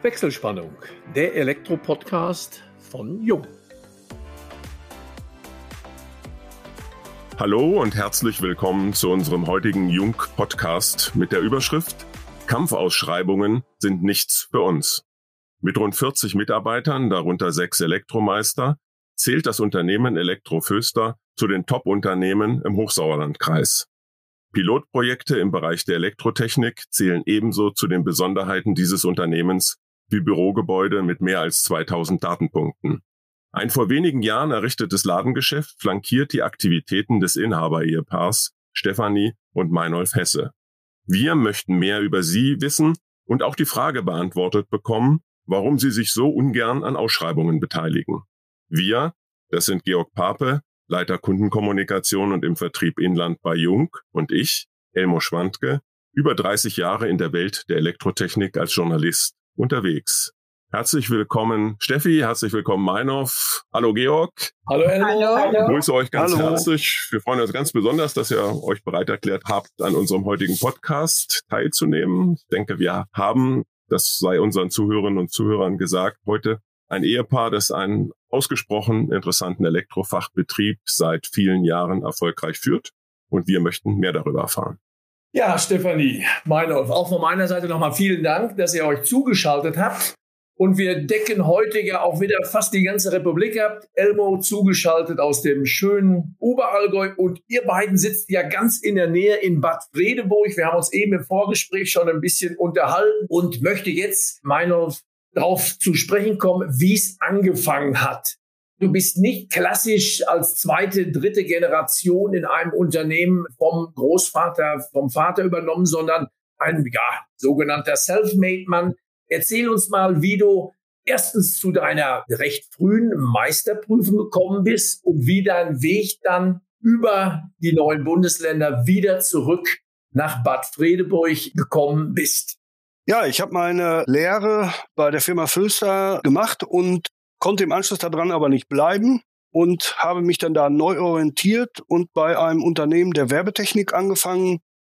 Wechselspannung, der Elektro-Podcast von Jung. Hallo und herzlich willkommen zu unserem heutigen Jung-Podcast mit der Überschrift Kampfausschreibungen sind nichts für uns. Mit rund 40 Mitarbeitern, darunter sechs Elektromeister, zählt das Unternehmen Elektro Föster zu den Top-Unternehmen im Hochsauerlandkreis. Pilotprojekte im Bereich der Elektrotechnik zählen ebenso zu den Besonderheiten dieses Unternehmens wie Bürogebäude mit mehr als 2000 Datenpunkten. Ein vor wenigen Jahren errichtetes Ladengeschäft flankiert die Aktivitäten des Inhaber-Ehepaars Stefanie und Meinolf Hesse. Wir möchten mehr über sie wissen und auch die Frage beantwortet bekommen, warum sie sich so ungern an Ausschreibungen beteiligen. Wir, das sind Georg Pape, Leiter Kundenkommunikation und im Vertrieb Inland bei Jung und ich, Elmo Schwandke, über 30 Jahre in der Welt der Elektrotechnik als Journalist unterwegs. Herzlich willkommen Steffi, herzlich willkommen Meinhof. Hallo Georg. Hallo Elmo. Hallo. Ich grüße euch ganz Hallo. herzlich. Wir freuen uns ganz besonders, dass ihr euch bereit erklärt habt, an unserem heutigen Podcast teilzunehmen. Ich denke, wir haben, das sei unseren Zuhörerinnen und Zuhörern gesagt, heute ein Ehepaar, das einen ausgesprochen interessanten Elektrofachbetrieb seit vielen Jahren erfolgreich führt. Und wir möchten mehr darüber erfahren. Ja, Stefanie, Meinolf, auch von meiner Seite nochmal vielen Dank, dass ihr euch zugeschaltet habt. Und wir decken heute ja auch wieder fast die ganze Republik ab. Elmo zugeschaltet aus dem schönen Oberallgäu und ihr beiden sitzt ja ganz in der Nähe in Bad Fredeburg. Wir haben uns eben im Vorgespräch schon ein bisschen unterhalten und möchte jetzt Meinolf darauf zu sprechen kommen, wie es angefangen hat. Du bist nicht klassisch als zweite, dritte Generation in einem Unternehmen vom Großvater, vom Vater übernommen, sondern ein ja, sogenannter Selfmade-Mann. Erzähl uns mal, wie du erstens zu deiner recht frühen Meisterprüfung gekommen bist und wie dein Weg dann über die neuen Bundesländer wieder zurück nach Bad Fredeburg gekommen bist. Ja, ich habe meine Lehre bei der Firma Föster gemacht und konnte im Anschluss daran aber nicht bleiben und habe mich dann da neu orientiert und bei einem Unternehmen der Werbetechnik angefangen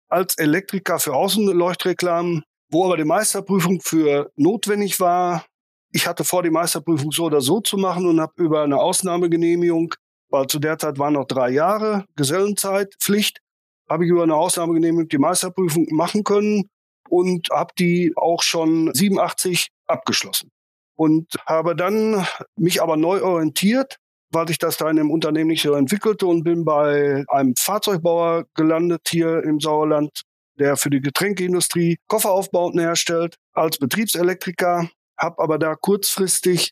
als Elektriker für Außenleuchtreklamen, wo aber die Meisterprüfung für notwendig war. Ich hatte vor, die Meisterprüfung so oder so zu machen und habe über eine Ausnahmegenehmigung, weil zu der Zeit waren noch drei Jahre Gesellenzeit, Pflicht, habe ich über eine Ausnahmegenehmigung die Meisterprüfung machen können und habe die auch schon 87 abgeschlossen und habe dann mich aber neu orientiert, weil sich das da in dem Unternehmen nicht so entwickelte und bin bei einem Fahrzeugbauer gelandet hier im Sauerland, der für die Getränkeindustrie Kofferaufbauten herstellt, als Betriebselektriker, habe aber da kurzfristig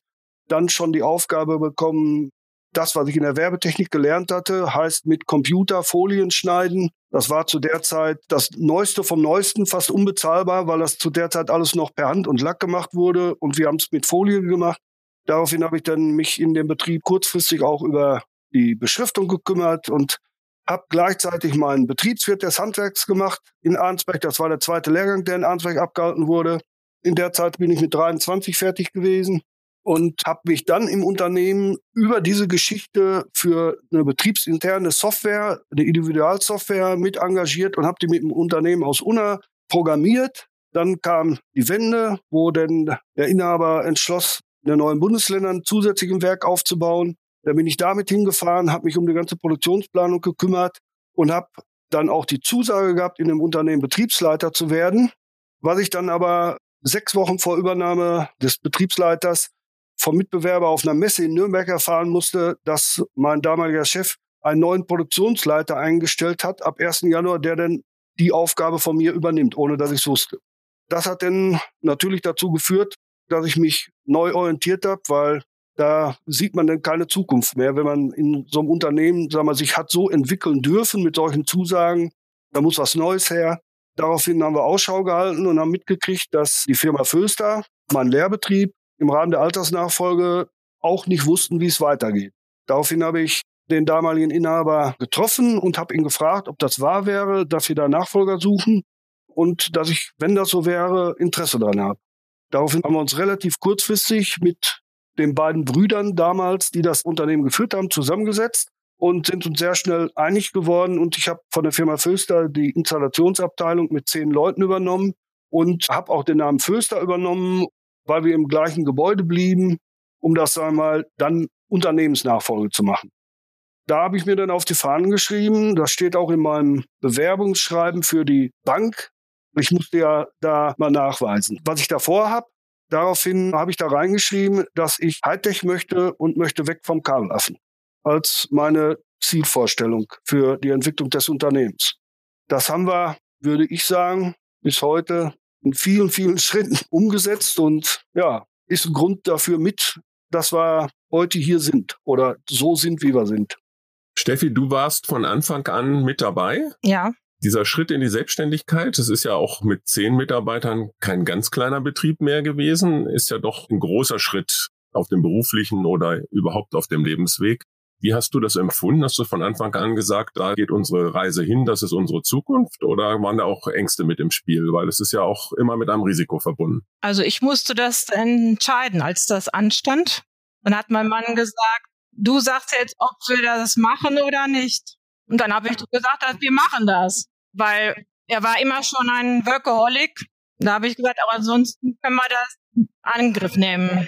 dann schon die Aufgabe bekommen, das, was ich in der Werbetechnik gelernt hatte, heißt mit Computer Folien schneiden. Das war zu der Zeit das Neueste vom Neuesten, fast unbezahlbar, weil das zu der Zeit alles noch per Hand und Lack gemacht wurde und wir haben es mit Folie gemacht. Daraufhin habe ich dann mich in dem Betrieb kurzfristig auch über die Beschriftung gekümmert und habe gleichzeitig meinen Betriebswirt des Handwerks gemacht in Arnsberg. Das war der zweite Lehrgang, der in Arnsberg abgehalten wurde. In der Zeit bin ich mit 23 fertig gewesen und habe mich dann im Unternehmen über diese Geschichte für eine betriebsinterne Software, eine Individualsoftware mit engagiert und habe die mit dem Unternehmen aus Unna programmiert. Dann kam die Wende, wo denn der Inhaber entschloss, in den neuen Bundesländern zusätzlich ein Werk aufzubauen. Da bin ich damit hingefahren, habe mich um die ganze Produktionsplanung gekümmert und habe dann auch die Zusage gehabt, in dem Unternehmen Betriebsleiter zu werden. Was ich dann aber sechs Wochen vor Übernahme des Betriebsleiters vom Mitbewerber auf einer Messe in Nürnberg erfahren musste, dass mein damaliger Chef einen neuen Produktionsleiter eingestellt hat ab 1. Januar, der dann die Aufgabe von mir übernimmt, ohne dass ich es wusste. Das hat dann natürlich dazu geführt, dass ich mich neu orientiert habe, weil da sieht man dann keine Zukunft mehr, wenn man in so einem Unternehmen, sagen wir, sich hat so entwickeln dürfen mit solchen Zusagen, da muss was Neues her. Daraufhin haben wir Ausschau gehalten und haben mitgekriegt, dass die Firma Föster, mein Lehrbetrieb, im Rahmen der Altersnachfolge auch nicht wussten, wie es weitergeht. Daraufhin habe ich den damaligen Inhaber getroffen und habe ihn gefragt, ob das wahr wäre, dass wir da Nachfolger suchen und dass ich, wenn das so wäre, Interesse daran habe. Daraufhin haben wir uns relativ kurzfristig mit den beiden Brüdern damals, die das Unternehmen geführt haben, zusammengesetzt und sind uns sehr schnell einig geworden. Und ich habe von der Firma Föster die Installationsabteilung mit zehn Leuten übernommen und habe auch den Namen Föster übernommen weil wir im gleichen Gebäude blieben, um das einmal dann Unternehmensnachfolge zu machen. Da habe ich mir dann auf die Fahnen geschrieben, das steht auch in meinem Bewerbungsschreiben für die Bank. Ich musste ja da mal nachweisen, was ich davor habe. Daraufhin habe ich da reingeschrieben, dass ich Hightech möchte und möchte weg vom Kabelaffen als meine Zielvorstellung für die Entwicklung des Unternehmens. Das haben wir, würde ich sagen, bis heute in vielen, vielen Schritten umgesetzt und ja, ist ein Grund dafür mit, dass wir heute hier sind oder so sind, wie wir sind. Steffi, du warst von Anfang an mit dabei. Ja. Dieser Schritt in die Selbstständigkeit, das ist ja auch mit zehn Mitarbeitern kein ganz kleiner Betrieb mehr gewesen, ist ja doch ein großer Schritt auf dem beruflichen oder überhaupt auf dem Lebensweg. Wie hast du das empfunden? Hast du von Anfang an gesagt, da geht unsere Reise hin, das ist unsere Zukunft? Oder waren da auch Ängste mit im Spiel? Weil es ist ja auch immer mit einem Risiko verbunden. Also ich musste das entscheiden, als das anstand. Dann hat mein Mann gesagt, du sagst jetzt, ob wir das machen oder nicht. Und dann habe ich gesagt, dass wir machen das. Weil er war immer schon ein Workaholic. Da habe ich gesagt, aber ansonsten können wir das in Angriff nehmen.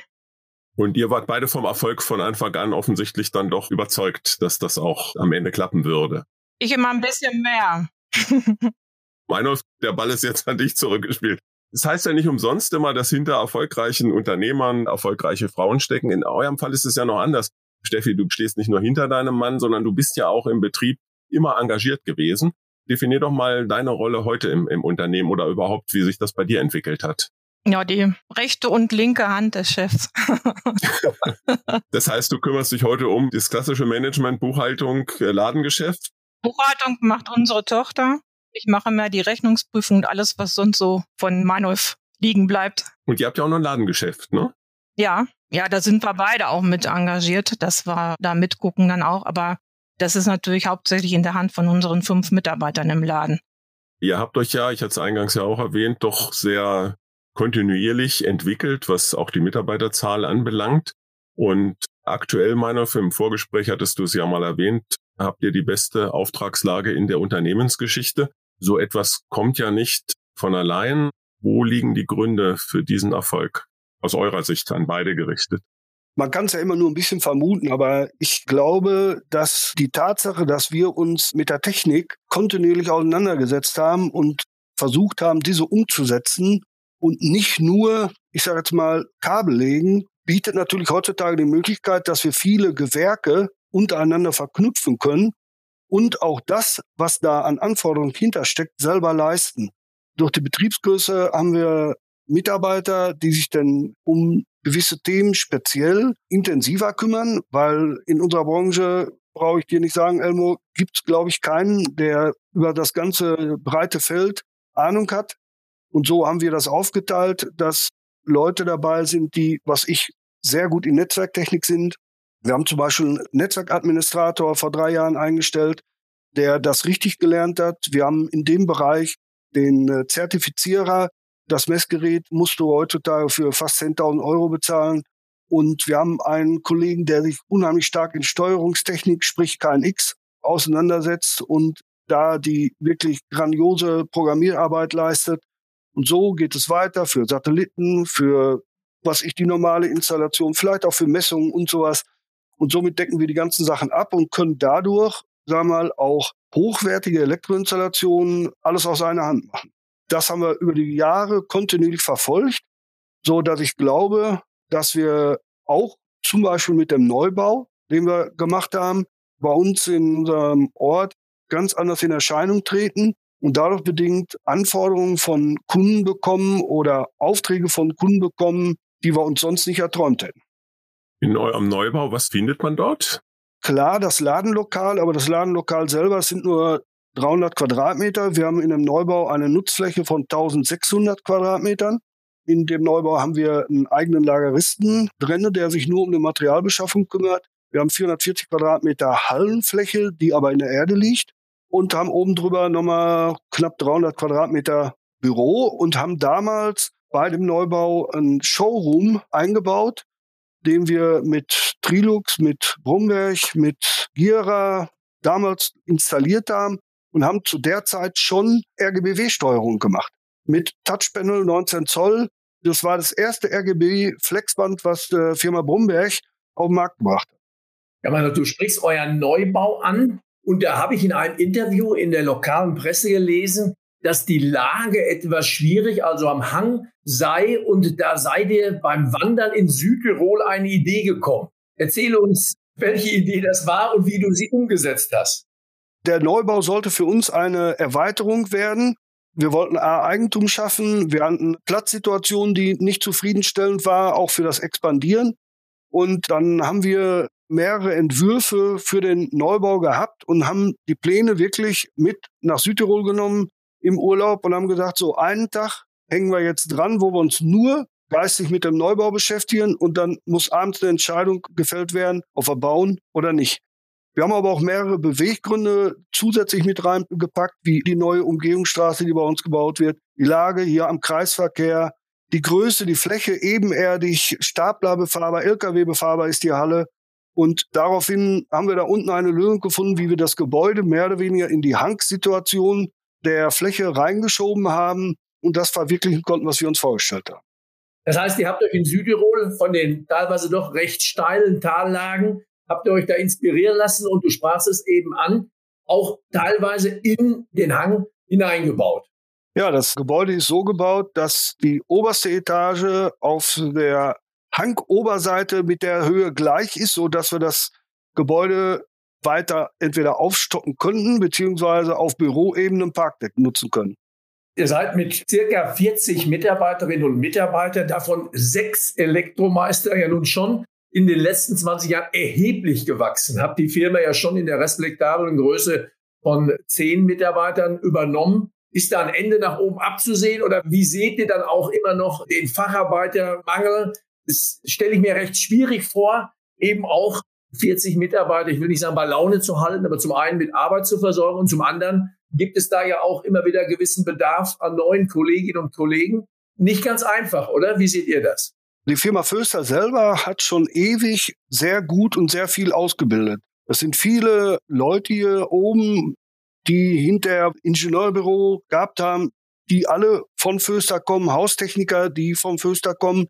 Und ihr wart beide vom Erfolg von Anfang an offensichtlich dann doch überzeugt, dass das auch am Ende klappen würde. Ich immer ein bisschen mehr. Meinolf, der Ball ist jetzt an dich zurückgespielt. Das heißt ja nicht umsonst immer, dass hinter erfolgreichen Unternehmern erfolgreiche Frauen stecken. In eurem Fall ist es ja noch anders. Steffi, du stehst nicht nur hinter deinem Mann, sondern du bist ja auch im Betrieb immer engagiert gewesen. Definier doch mal deine Rolle heute im, im Unternehmen oder überhaupt, wie sich das bei dir entwickelt hat. Ja, die rechte und linke Hand des Chefs. das heißt, du kümmerst dich heute um das klassische Management, Buchhaltung, äh, Ladengeschäft? Buchhaltung macht unsere Tochter. Ich mache mehr die Rechnungsprüfung und alles, was sonst so von Manolf liegen bleibt. Und ihr habt ja auch noch ein Ladengeschäft, ne? Ja, ja, da sind wir beide auch mit engagiert. Das war da mitgucken dann auch. Aber das ist natürlich hauptsächlich in der Hand von unseren fünf Mitarbeitern im Laden. Ihr habt euch ja, ich hatte es eingangs ja auch erwähnt, doch sehr kontinuierlich entwickelt, was auch die Mitarbeiterzahl anbelangt. Und aktuell, meiner für im Vorgespräch hattest du es ja mal erwähnt, habt ihr die beste Auftragslage in der Unternehmensgeschichte. So etwas kommt ja nicht von allein. Wo liegen die Gründe für diesen Erfolg? Aus eurer Sicht an beide gerichtet. Man kann es ja immer nur ein bisschen vermuten, aber ich glaube, dass die Tatsache, dass wir uns mit der Technik kontinuierlich auseinandergesetzt haben und versucht haben, diese umzusetzen, und nicht nur, ich sage jetzt mal, Kabel legen, bietet natürlich heutzutage die Möglichkeit, dass wir viele Gewerke untereinander verknüpfen können und auch das, was da an Anforderungen hintersteckt, selber leisten. Durch die Betriebsgröße haben wir Mitarbeiter, die sich dann um gewisse Themen speziell intensiver kümmern, weil in unserer Branche, brauche ich dir nicht sagen, Elmo, gibt es, glaube ich, keinen, der über das ganze breite Feld Ahnung hat. Und so haben wir das aufgeteilt, dass Leute dabei sind, die, was ich sehr gut in Netzwerktechnik sind. Wir haben zum Beispiel einen Netzwerkadministrator vor drei Jahren eingestellt, der das richtig gelernt hat. Wir haben in dem Bereich den äh, Zertifizierer. Das Messgerät musst du heutzutage für fast 10.000 Euro bezahlen. Und wir haben einen Kollegen, der sich unheimlich stark in Steuerungstechnik, sprich KNX, auseinandersetzt und da die wirklich grandiose Programmierarbeit leistet. Und so geht es weiter für Satelliten, für was ich die normale Installation, vielleicht auch für Messungen und sowas. Und somit decken wir die ganzen Sachen ab und können dadurch, sagen wir mal, auch hochwertige Elektroinstallationen alles aus einer Hand machen. Das haben wir über die Jahre kontinuierlich verfolgt, so dass ich glaube, dass wir auch zum Beispiel mit dem Neubau, den wir gemacht haben, bei uns in unserem Ort ganz anders in Erscheinung treten und dadurch bedingt Anforderungen von Kunden bekommen oder Aufträge von Kunden bekommen, die wir uns sonst nicht erträumt hätten. In eurem Neubau, was findet man dort? Klar, das Ladenlokal, aber das Ladenlokal selber sind nur 300 Quadratmeter. Wir haben in dem Neubau eine Nutzfläche von 1600 Quadratmetern. In dem Neubau haben wir einen eigenen Lageristen drin, der sich nur um die Materialbeschaffung kümmert. Wir haben 440 Quadratmeter Hallenfläche, die aber in der Erde liegt und haben oben drüber nochmal knapp 300 Quadratmeter Büro und haben damals bei dem Neubau ein Showroom eingebaut, den wir mit Trilux, mit Brumberg, mit Gira damals installiert haben und haben zu der Zeit schon RGBW-Steuerung gemacht. Mit Touchpanel 19 Zoll Das war das erste RGB-Flexband, was die Firma Brumberg auf den Markt gebracht hat. Ja, man, du sprichst euren Neubau an und da habe ich in einem Interview in der lokalen Presse gelesen, dass die Lage etwas schwierig, also am Hang sei und da sei dir beim Wandern in Südtirol eine Idee gekommen. Erzähle uns, welche Idee das war und wie du sie umgesetzt hast. Der Neubau sollte für uns eine Erweiterung werden. Wir wollten A, Eigentum schaffen. Wir hatten Platzsituationen, die nicht zufriedenstellend war, auch für das Expandieren. Und dann haben wir mehrere Entwürfe für den Neubau gehabt und haben die Pläne wirklich mit nach Südtirol genommen im Urlaub und haben gesagt, so einen Tag hängen wir jetzt dran, wo wir uns nur geistig mit dem Neubau beschäftigen und dann muss abends eine Entscheidung gefällt werden, ob wir bauen oder nicht. Wir haben aber auch mehrere Beweggründe zusätzlich mit reingepackt, wie die neue Umgehungsstraße, die bei uns gebaut wird, die Lage hier am Kreisverkehr, die Größe, die Fläche ebenerdig, Stapler befahrbar, LKW befahrbar ist die Halle. Und daraufhin haben wir da unten eine Lösung gefunden, wie wir das Gebäude mehr oder weniger in die Hanksituation der Fläche reingeschoben haben und das verwirklichen konnten, was wir uns vorgestellt haben. Das heißt, ihr habt euch in Südtirol von den teilweise doch recht steilen Tallagen, habt ihr euch da inspirieren lassen und du sprachst es eben an, auch teilweise in den Hang hineingebaut. Ja, das Gebäude ist so gebaut, dass die oberste Etage auf der Hangoberseite mit der Höhe gleich ist, so dass wir das Gebäude weiter entweder aufstocken könnten, beziehungsweise auf Büroebene ein Parkdeck nutzen können. Ihr seid mit circa 40 Mitarbeiterinnen und Mitarbeitern, davon sechs Elektromeister, ja nun schon in den letzten 20 Jahren erheblich gewachsen. Habt die Firma ja schon in der respektablen Größe von zehn Mitarbeitern übernommen. Ist da ein Ende nach oben abzusehen oder wie seht ihr dann auch immer noch den Facharbeitermangel? Das stelle ich mir recht schwierig vor, eben auch 40 Mitarbeiter, ich will nicht sagen, bei Laune zu halten, aber zum einen mit Arbeit zu versorgen und zum anderen gibt es da ja auch immer wieder gewissen Bedarf an neuen Kolleginnen und Kollegen. Nicht ganz einfach, oder? Wie seht ihr das? Die Firma Föster selber hat schon ewig sehr gut und sehr viel ausgebildet. Es sind viele Leute hier oben, die hinter Ingenieurbüro gehabt haben, die alle von Föster kommen, Haustechniker, die vom Föster kommen,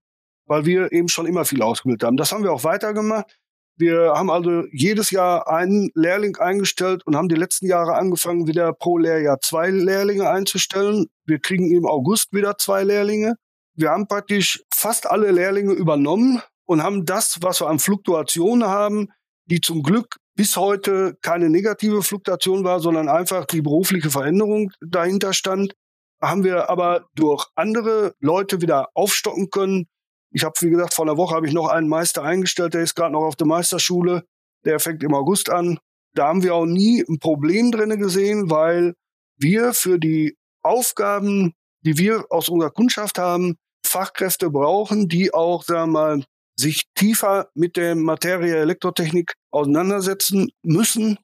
weil wir eben schon immer viel ausgebildet haben. Das haben wir auch weitergemacht. Wir haben also jedes Jahr einen Lehrling eingestellt und haben die letzten Jahre angefangen, wieder pro Lehrjahr zwei Lehrlinge einzustellen. Wir kriegen im August wieder zwei Lehrlinge. Wir haben praktisch fast alle Lehrlinge übernommen und haben das, was wir an Fluktuationen haben, die zum Glück bis heute keine negative Fluktuation war, sondern einfach die berufliche Veränderung dahinter stand, haben wir aber durch andere Leute wieder aufstocken können, ich habe, wie gesagt, vor einer Woche habe ich noch einen Meister eingestellt, der ist gerade noch auf der Meisterschule. Der fängt im August an. Da haben wir auch nie ein Problem drinne gesehen, weil wir für die Aufgaben, die wir aus unserer Kundschaft haben, Fachkräfte brauchen, die auch, sagen wir mal, sich tiefer mit der Materie Elektrotechnik auseinandersetzen müssen.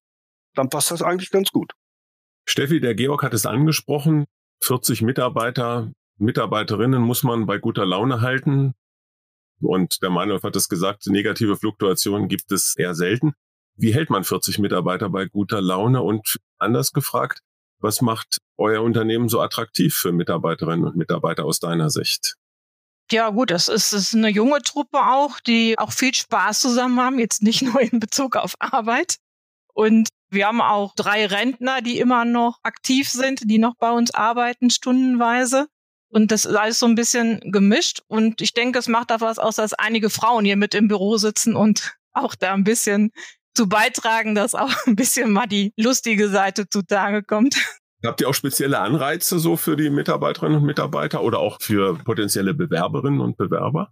Dann passt das eigentlich ganz gut. Steffi, der Georg hat es angesprochen. 40 Mitarbeiter, Mitarbeiterinnen muss man bei guter Laune halten. Und der Meinhof hat es gesagt, negative Fluktuationen gibt es eher selten. Wie hält man 40 Mitarbeiter bei guter Laune? Und anders gefragt, was macht euer Unternehmen so attraktiv für Mitarbeiterinnen und Mitarbeiter aus deiner Sicht? Ja, gut, das ist, das ist eine junge Truppe auch, die auch viel Spaß zusammen haben, jetzt nicht nur in Bezug auf Arbeit. Und wir haben auch drei Rentner, die immer noch aktiv sind, die noch bei uns arbeiten, stundenweise. Und das ist alles so ein bisschen gemischt. Und ich denke, es macht da was aus, dass einige Frauen hier mit im Büro sitzen und auch da ein bisschen zu beitragen, dass auch ein bisschen mal die lustige Seite zutage kommt. Habt ihr auch spezielle Anreize so für die Mitarbeiterinnen und Mitarbeiter oder auch für potenzielle Bewerberinnen und Bewerber?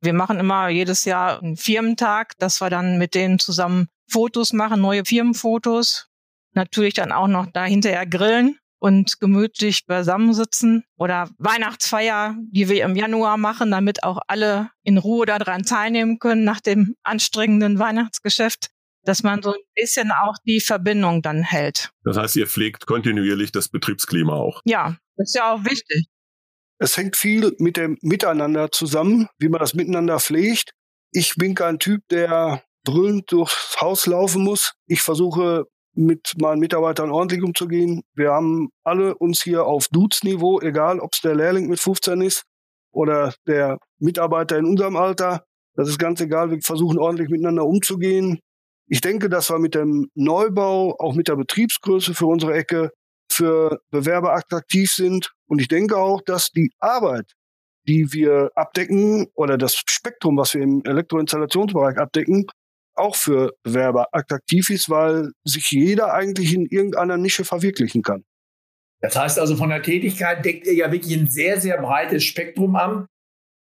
Wir machen immer jedes Jahr einen Firmentag, dass wir dann mit denen zusammen Fotos machen, neue Firmenfotos. Natürlich dann auch noch da hinterher grillen und gemütlich beisammensitzen oder Weihnachtsfeier, die wir im Januar machen, damit auch alle in Ruhe daran teilnehmen können nach dem anstrengenden Weihnachtsgeschäft, dass man so ein bisschen auch die Verbindung dann hält. Das heißt, ihr pflegt kontinuierlich das Betriebsklima auch. Ja, das ist ja auch wichtig. Es hängt viel mit dem Miteinander zusammen, wie man das miteinander pflegt. Ich bin kein Typ, der brüllend durchs Haus laufen muss. Ich versuche mit meinen Mitarbeitern ordentlich umzugehen. Wir haben alle uns hier auf Dudes-Niveau, egal ob es der Lehrling mit 15 ist oder der Mitarbeiter in unserem Alter. Das ist ganz egal. Wir versuchen ordentlich miteinander umzugehen. Ich denke, dass wir mit dem Neubau, auch mit der Betriebsgröße für unsere Ecke, für Bewerber attraktiv sind. Und ich denke auch, dass die Arbeit, die wir abdecken oder das Spektrum, was wir im Elektroinstallationsbereich abdecken, auch für Bewerber attraktiv ist, weil sich jeder eigentlich in irgendeiner Nische verwirklichen kann. Das heißt also, von der Tätigkeit deckt ihr ja wirklich ein sehr, sehr breites Spektrum an.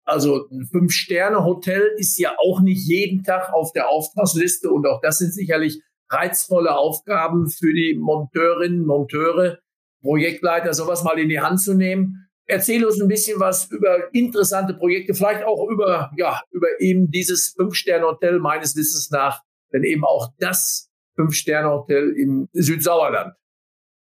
Also ein Fünf-Sterne-Hotel ist ja auch nicht jeden Tag auf der Auftragsliste und auch das sind sicherlich reizvolle Aufgaben für die Monteurinnen, Monteure, Projektleiter, sowas mal in die Hand zu nehmen. Erzähl uns ein bisschen was über interessante Projekte, vielleicht auch über, ja, über eben dieses Fünf-Sterne-Hotel meines Wissens nach, denn eben auch das Fünf-Sterne-Hotel im Südsauerland.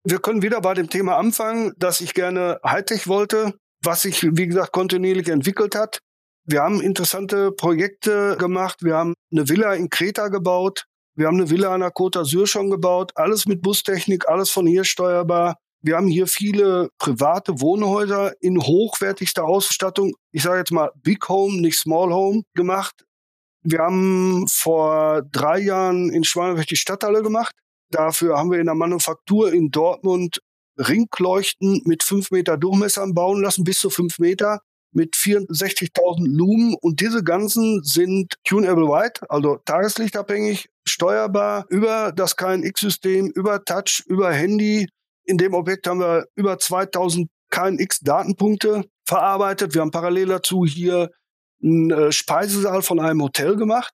Wir können wieder bei dem Thema anfangen, dass ich gerne Hightech wollte, was sich, wie gesagt, kontinuierlich entwickelt hat. Wir haben interessante Projekte gemacht. Wir haben eine Villa in Kreta gebaut. Wir haben eine Villa an der Côte d'Azur schon gebaut. Alles mit Bustechnik, alles von hier steuerbar. Wir haben hier viele private Wohnhäuser in hochwertigster Ausstattung. Ich sage jetzt mal Big Home, nicht Small Home gemacht. Wir haben vor drei Jahren in Schwanenberg die Stadthalle gemacht. Dafür haben wir in der Manufaktur in Dortmund Ringleuchten mit fünf Meter Durchmessern bauen lassen, bis zu fünf Meter mit 64.000 Lumen. Und diese ganzen sind tunable white, also tageslichtabhängig, steuerbar über das KNX-System, über Touch, über Handy in dem Objekt haben wir über 2000 KNX-Datenpunkte verarbeitet. Wir haben parallel dazu hier einen äh, Speisesaal von einem Hotel gemacht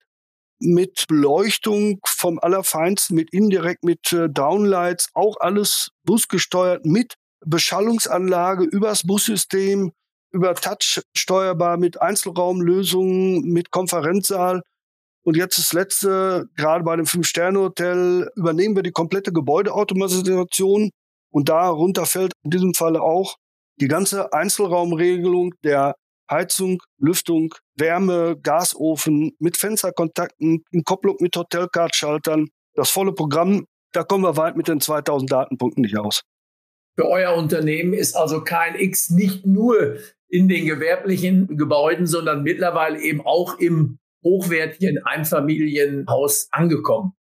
mit Beleuchtung vom Allerfeinsten, mit indirekt, mit äh, Downlights, auch alles busgesteuert mit Beschallungsanlage übers Bussystem, über Touch steuerbar, mit Einzelraumlösungen, mit Konferenzsaal. Und jetzt das letzte, gerade bei dem Fünf-Sterne-Hotel, übernehmen wir die komplette Gebäudeautomatisation und darunter fällt in diesem Falle auch die ganze Einzelraumregelung der Heizung, Lüftung, Wärme, Gasofen mit Fensterkontakten, in Kopplung mit Hotelcard-Schaltern. Das volle Programm, da kommen wir weit mit den 2000 Datenpunkten nicht aus. Für euer Unternehmen ist also KNX nicht nur in den gewerblichen Gebäuden, sondern mittlerweile eben auch im hochwertigen Einfamilienhaus angekommen.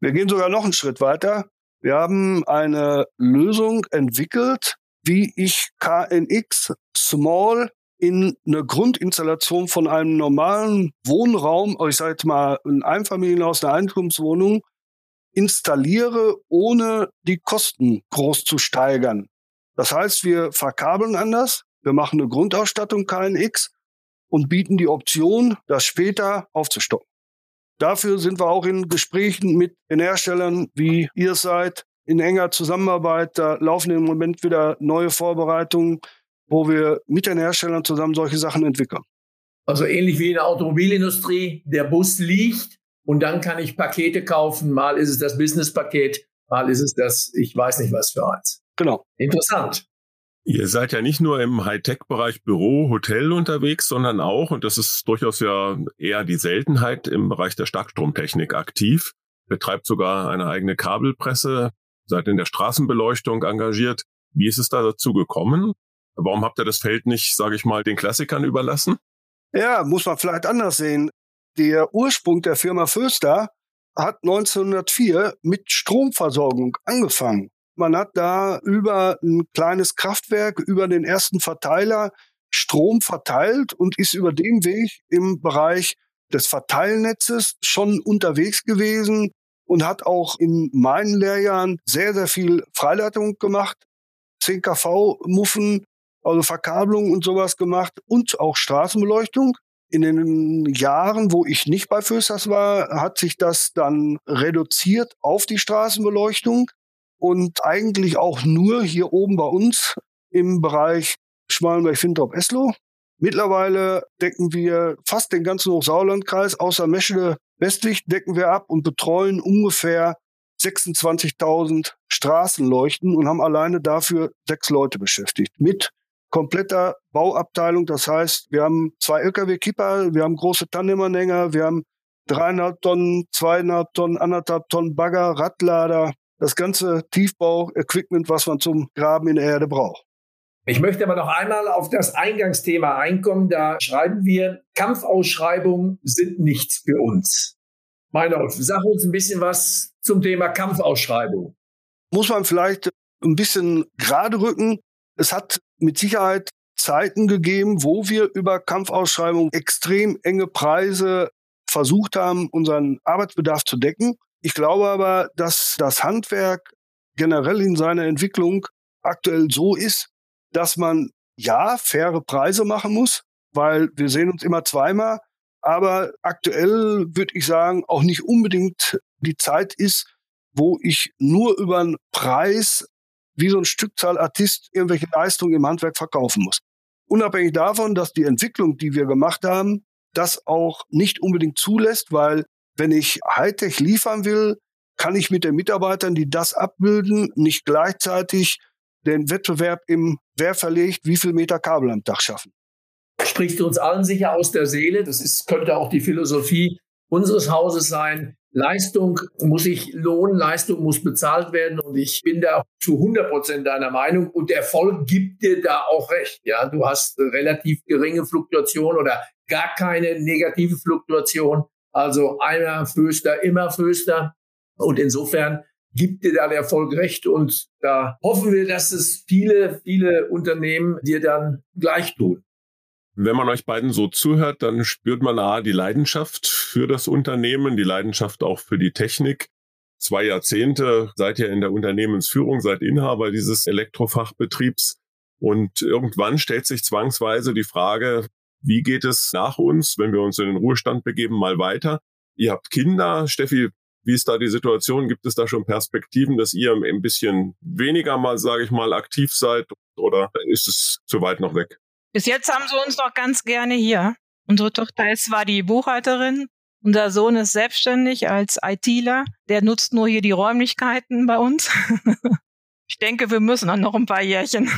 Wir gehen sogar noch einen Schritt weiter. Wir haben eine Lösung entwickelt, wie ich KNX Small in eine Grundinstallation von einem normalen Wohnraum, ich sage jetzt mal ein Einfamilienhaus, eine Eigentumswohnung, installiere, ohne die Kosten groß zu steigern. Das heißt, wir verkabeln anders, wir machen eine Grundausstattung KNX und bieten die Option, das später aufzustocken. Dafür sind wir auch in Gesprächen mit den Herstellern, wie ihr seid, in enger Zusammenarbeit. Da laufen im Moment wieder neue Vorbereitungen, wo wir mit den Herstellern zusammen solche Sachen entwickeln. Also ähnlich wie in der Automobilindustrie, der Bus liegt und dann kann ich Pakete kaufen. Mal ist es das Business-Paket, mal ist es das, ich weiß nicht was für eins. Genau. Interessant. Ihr seid ja nicht nur im Hightech-Bereich Büro, Hotel unterwegs, sondern auch, und das ist durchaus ja eher die Seltenheit, im Bereich der Starkstromtechnik aktiv. Betreibt sogar eine eigene Kabelpresse, seid in der Straßenbeleuchtung engagiert. Wie ist es da dazu gekommen? Warum habt ihr das Feld nicht, sage ich mal, den Klassikern überlassen? Ja, muss man vielleicht anders sehen. Der Ursprung der Firma Föster hat 1904 mit Stromversorgung angefangen. Man hat da über ein kleines Kraftwerk, über den ersten Verteiler Strom verteilt und ist über den Weg im Bereich des Verteilnetzes schon unterwegs gewesen und hat auch in meinen Lehrjahren sehr, sehr viel Freileitung gemacht, 10 kV-Muffen, also Verkabelung und sowas gemacht und auch Straßenbeleuchtung. In den Jahren, wo ich nicht bei Fösters war, hat sich das dann reduziert auf die Straßenbeleuchtung und eigentlich auch nur hier oben bei uns im Bereich Schmalenberg-Fintrop-Eslow. Mittlerweile decken wir fast den ganzen Hochsauerlandkreis, außer Meschede westlich decken wir ab und betreuen ungefähr 26.000 Straßenleuchten und haben alleine dafür sechs Leute beschäftigt. Mit kompletter Bauabteilung. Das heißt, wir haben zwei LKW-Kipper, wir haben große Tandemanhänger, wir haben dreieinhalb Tonnen, zweieinhalb Tonnen, anderthalb Tonnen Bagger, Radlader, das ganze Tiefbau-Equipment, was man zum Graben in der Erde braucht. Ich möchte aber noch einmal auf das Eingangsthema einkommen. Da schreiben wir, Kampfausschreibungen sind nichts für uns. Meinolf, sag uns ein bisschen was zum Thema Kampfausschreibung. Muss man vielleicht ein bisschen gerade rücken. Es hat mit Sicherheit Zeiten gegeben, wo wir über Kampfausschreibungen extrem enge Preise versucht haben, unseren Arbeitsbedarf zu decken. Ich glaube aber, dass das Handwerk generell in seiner Entwicklung aktuell so ist, dass man ja faire Preise machen muss, weil wir sehen uns immer zweimal, aber aktuell würde ich sagen, auch nicht unbedingt die Zeit ist, wo ich nur über einen Preis wie so ein Stückzahl Artist irgendwelche Leistungen im Handwerk verkaufen muss. Unabhängig davon, dass die Entwicklung, die wir gemacht haben, das auch nicht unbedingt zulässt, weil wenn ich Hightech liefern will, kann ich mit den Mitarbeitern, die das abbilden, nicht gleichzeitig den Wettbewerb im Wer verlegt, wie viel Meter Kabel am Dach schaffen. Sprichst du uns allen sicher aus der Seele. Das ist, könnte auch die Philosophie unseres Hauses sein. Leistung muss sich lohnen, Leistung muss bezahlt werden und ich bin da zu 100 Prozent deiner Meinung und der Erfolg gibt dir da auch recht. Ja, du hast relativ geringe Fluktuation oder gar keine negative Fluktuation. Also einer Föster, immer Föster. Und insofern gibt dir da der Erfolg recht. Und da hoffen wir, dass es viele, viele Unternehmen dir dann gleich tun. Wenn man euch beiden so zuhört, dann spürt man A, die Leidenschaft für das Unternehmen, die Leidenschaft auch für die Technik. Zwei Jahrzehnte seid ihr in der Unternehmensführung, seid Inhaber dieses Elektrofachbetriebs. Und irgendwann stellt sich zwangsweise die Frage, wie geht es nach uns, wenn wir uns in den Ruhestand begeben, mal weiter? Ihr habt Kinder. Steffi, wie ist da die Situation? Gibt es da schon Perspektiven, dass ihr ein bisschen weniger mal, sage ich mal, aktiv seid oder ist es zu weit noch weg? Bis jetzt haben sie uns noch ganz gerne hier. Unsere Tochter ist zwar die Buchhalterin, unser Sohn ist selbstständig als ITler, der nutzt nur hier die Räumlichkeiten bei uns. ich denke, wir müssen dann noch ein paar Jährchen.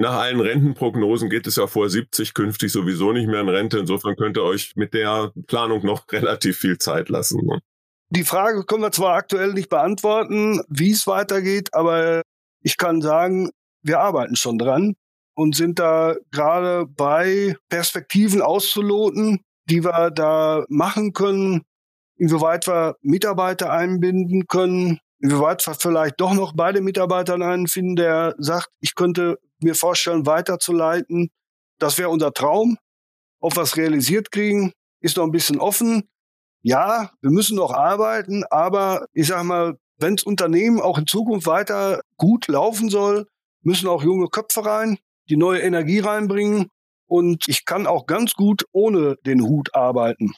Nach allen Rentenprognosen geht es ja vor 70 künftig sowieso nicht mehr in Rente. Insofern könnt ihr euch mit der Planung noch relativ viel Zeit lassen. Ne? Die Frage können wir zwar aktuell nicht beantworten, wie es weitergeht, aber ich kann sagen, wir arbeiten schon dran und sind da gerade bei Perspektiven auszuloten, die wir da machen können, inwieweit wir Mitarbeiter einbinden können, inwieweit wir vielleicht doch noch beide Mitarbeitern einen finden, der sagt, ich könnte mir vorstellen, weiterzuleiten. Das wäre unser Traum. Ob wir es realisiert kriegen, ist noch ein bisschen offen ja, wir müssen noch arbeiten, aber ich sag mal, wenn das Unternehmen auch in Zukunft weiter gut laufen soll, müssen auch junge Köpfe rein, die neue Energie reinbringen. Und ich kann auch ganz gut ohne den Hut arbeiten.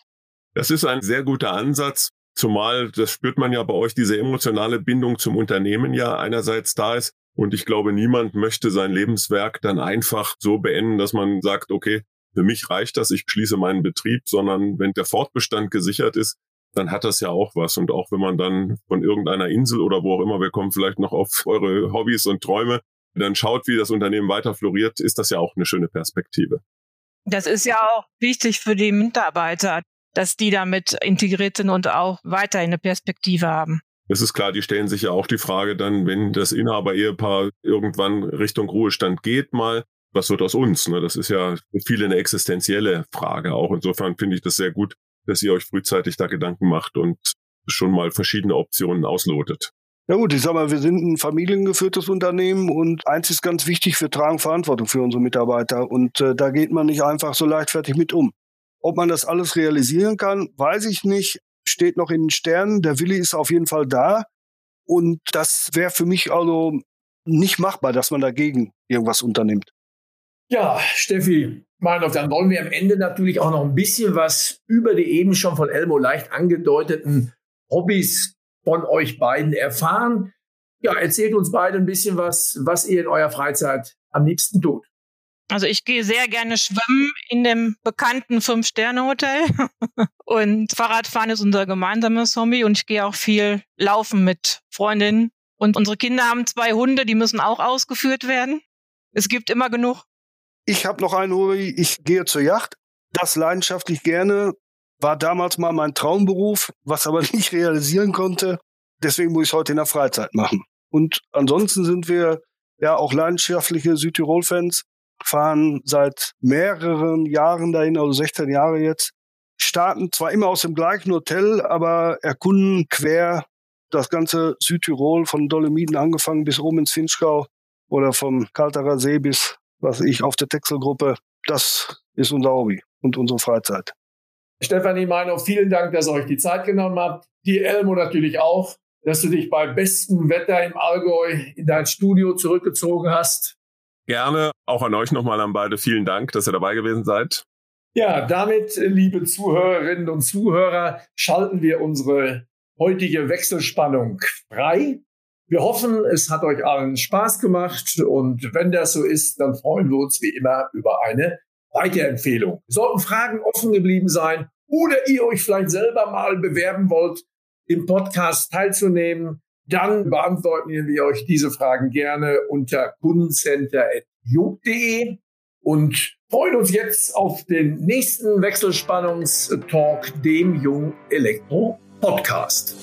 Das ist ein sehr guter Ansatz. Zumal, das spürt man ja bei euch, diese emotionale Bindung zum Unternehmen ja einerseits da ist. Und ich glaube, niemand möchte sein Lebenswerk dann einfach so beenden, dass man sagt, okay, für mich reicht das, ich schließe meinen Betrieb, sondern wenn der Fortbestand gesichert ist, dann hat das ja auch was. Und auch wenn man dann von irgendeiner Insel oder wo auch immer, wir kommen vielleicht noch auf eure Hobbys und Träume, dann schaut, wie das Unternehmen weiter floriert, ist das ja auch eine schöne Perspektive. Das ist ja auch wichtig für die Mitarbeiter, dass die damit integriert sind und auch weiter eine Perspektive haben. Es ist klar, die stellen sich ja auch die Frage dann, wenn das Inhaber-Ehepaar irgendwann Richtung Ruhestand geht mal, was wird aus uns? Ne? Das ist ja für viele eine existenzielle Frage auch. Insofern finde ich das sehr gut, dass ihr euch frühzeitig da Gedanken macht und schon mal verschiedene Optionen auslotet. Ja gut, ich sag mal, wir sind ein familiengeführtes Unternehmen und eins ist ganz wichtig, wir tragen Verantwortung für unsere Mitarbeiter und äh, da geht man nicht einfach so leichtfertig mit um. Ob man das alles realisieren kann, weiß ich nicht, steht noch in den Sternen. Der Wille ist auf jeden Fall da und das wäre für mich also nicht machbar, dass man dagegen irgendwas unternimmt. Ja, Steffi, Meinhof, dann wollen wir am Ende natürlich auch noch ein bisschen was über die eben schon von Elmo leicht angedeuteten Hobbys von euch beiden erfahren. Ja, erzählt uns beide ein bisschen was, was ihr in eurer Freizeit am liebsten tut. Also ich gehe sehr gerne schwimmen in dem bekannten Fünf-Sterne-Hotel. und Fahrradfahren ist unser gemeinsames Hobby und ich gehe auch viel laufen mit Freundinnen. Und unsere Kinder haben zwei Hunde, die müssen auch ausgeführt werden. Es gibt immer genug ich habe noch einen Hobby, ich gehe zur Yacht. Das leidenschaftlich gerne. War damals mal mein Traumberuf, was aber nicht realisieren konnte. Deswegen muss ich es heute in der Freizeit machen. Und ansonsten sind wir ja auch leidenschaftliche Südtirol-Fans, fahren seit mehreren Jahren dahin, also 16 Jahre jetzt, starten zwar immer aus dem gleichen Hotel, aber erkunden quer das ganze Südtirol von Dolomiten angefangen bis oben ins Finchgau oder vom Kalterer See bis, was ich, auf der Texelgruppe. Das ist unser Hobby und unsere Freizeit. Stefanie Meiner, vielen Dank, dass ihr euch die Zeit genommen habt. Die Elmo natürlich auch, dass du dich bei bestem Wetter im Allgäu in dein Studio zurückgezogen hast. Gerne. Auch an euch nochmal an beide. Vielen Dank, dass ihr dabei gewesen seid. Ja, damit, liebe Zuhörerinnen und Zuhörer, schalten wir unsere heutige Wechselspannung frei. Wir hoffen, es hat euch allen Spaß gemacht und wenn das so ist, dann freuen wir uns wie immer über eine Weiterempfehlung. Sollten Fragen offen geblieben sein oder ihr euch vielleicht selber mal bewerben wollt, im Podcast teilzunehmen, dann beantworten wir euch diese Fragen gerne unter kundencenter.jug.de und freuen uns jetzt auf den nächsten Wechselspannungstalk, dem Jung Elektro Podcast.